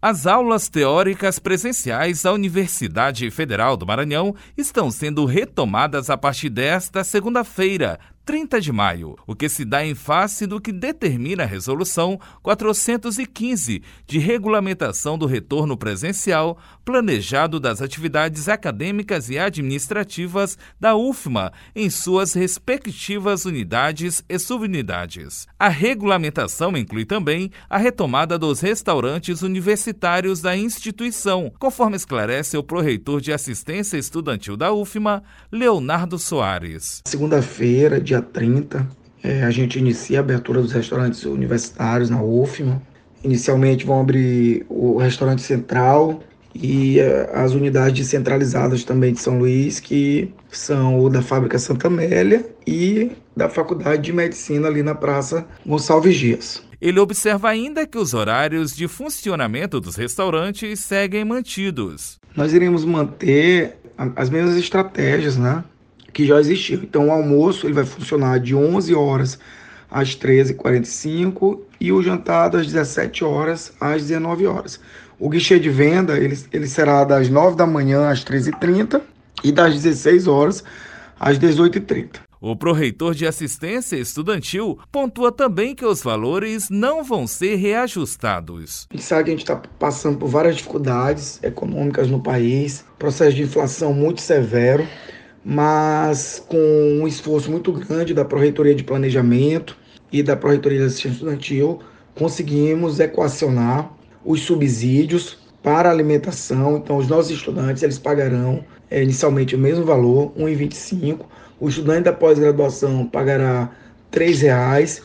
As aulas teóricas presenciais da Universidade Federal do Maranhão estão sendo retomadas a partir desta segunda-feira, 30 de maio, o que se dá em face do que determina a Resolução 415 de regulamentação do retorno presencial planejado das atividades acadêmicas e administrativas da UFMA em suas respectivas unidades e subunidades. A regulamentação inclui também a retomada dos restaurantes universitários da instituição, conforme esclarece o proreitor de assistência estudantil da UFMA, Leonardo Soares. Segunda-feira, dia dia 30, é, a gente inicia a abertura dos restaurantes universitários na UFMA. Inicialmente vão abrir o restaurante central e é, as unidades centralizadas também de São Luís, que são o da Fábrica Santa Amélia e da Faculdade de Medicina ali na Praça Gonçalves Dias. Ele observa ainda que os horários de funcionamento dos restaurantes seguem mantidos. Nós iremos manter as mesmas estratégias, né? Que já existiu. Então o almoço ele vai funcionar de 11 horas às 13h45 e o jantar das 17 horas às 19 horas. O guichê de venda ele, ele será das 9 da manhã às 13h30 e das 16 horas às 18h30. O proreitor de assistência estudantil pontua também que os valores não vão ser reajustados. A gente sabe que a gente está passando por várias dificuldades econômicas no país, processo de inflação muito severo mas com um esforço muito grande da Proreitoria de Planejamento e da Proreitoria de Assistência Estudantil, conseguimos equacionar os subsídios para alimentação. Então, os nossos estudantes eles pagarão é, inicialmente o mesmo valor, R$ 1,25. O estudante da pós-graduação pagará R$ 3,00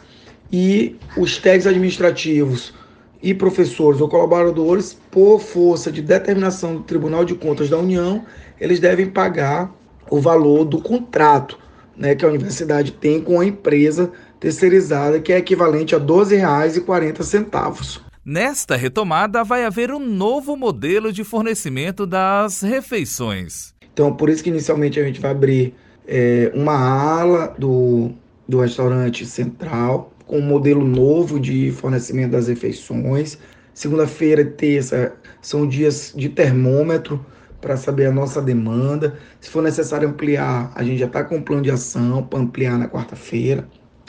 e os técnicos administrativos e professores ou colaboradores, por força de determinação do Tribunal de Contas da União, eles devem pagar o valor do contrato né, que a universidade tem com a empresa terceirizada, que é equivalente a R$ 12,40. Nesta retomada, vai haver um novo modelo de fornecimento das refeições. Então, por isso que inicialmente a gente vai abrir é, uma ala do, do restaurante central, com um modelo novo de fornecimento das refeições. Segunda-feira e terça são dias de termômetro, para saber a nossa demanda. Se for necessário ampliar, a gente já está com um plano de ação para ampliar na quarta-feira.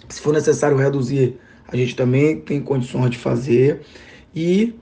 Se for necessário reduzir, a gente também tem condições de fazer. E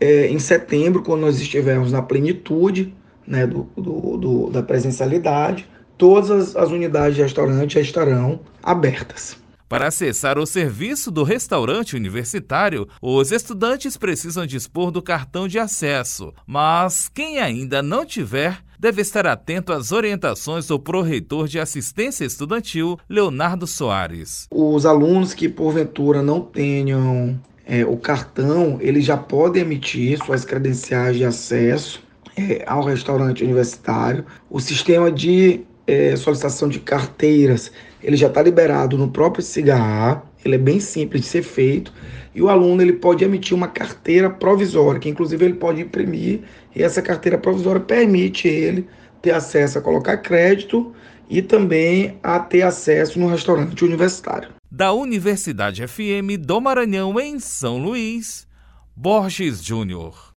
é, em setembro, quando nós estivermos na plenitude né, do, do, do da presencialidade, todas as, as unidades de restaurante já estarão abertas. Para acessar o serviço do restaurante universitário, os estudantes precisam dispor do cartão de acesso, mas quem ainda não tiver deve estar atento às orientações do pró-reitor de assistência estudantil, Leonardo Soares. Os alunos que porventura não tenham é, o cartão, eles já podem emitir suas credenciais de acesso é, ao restaurante universitário. O sistema de é, solicitação de carteiras, ele já está liberado no próprio Cigarra, ele é bem simples de ser feito, e o aluno ele pode emitir uma carteira provisória, que inclusive ele pode imprimir, e essa carteira provisória permite ele ter acesso a colocar crédito e também a ter acesso no restaurante universitário. Da Universidade FM do Maranhão, em São Luís, Borges Júnior.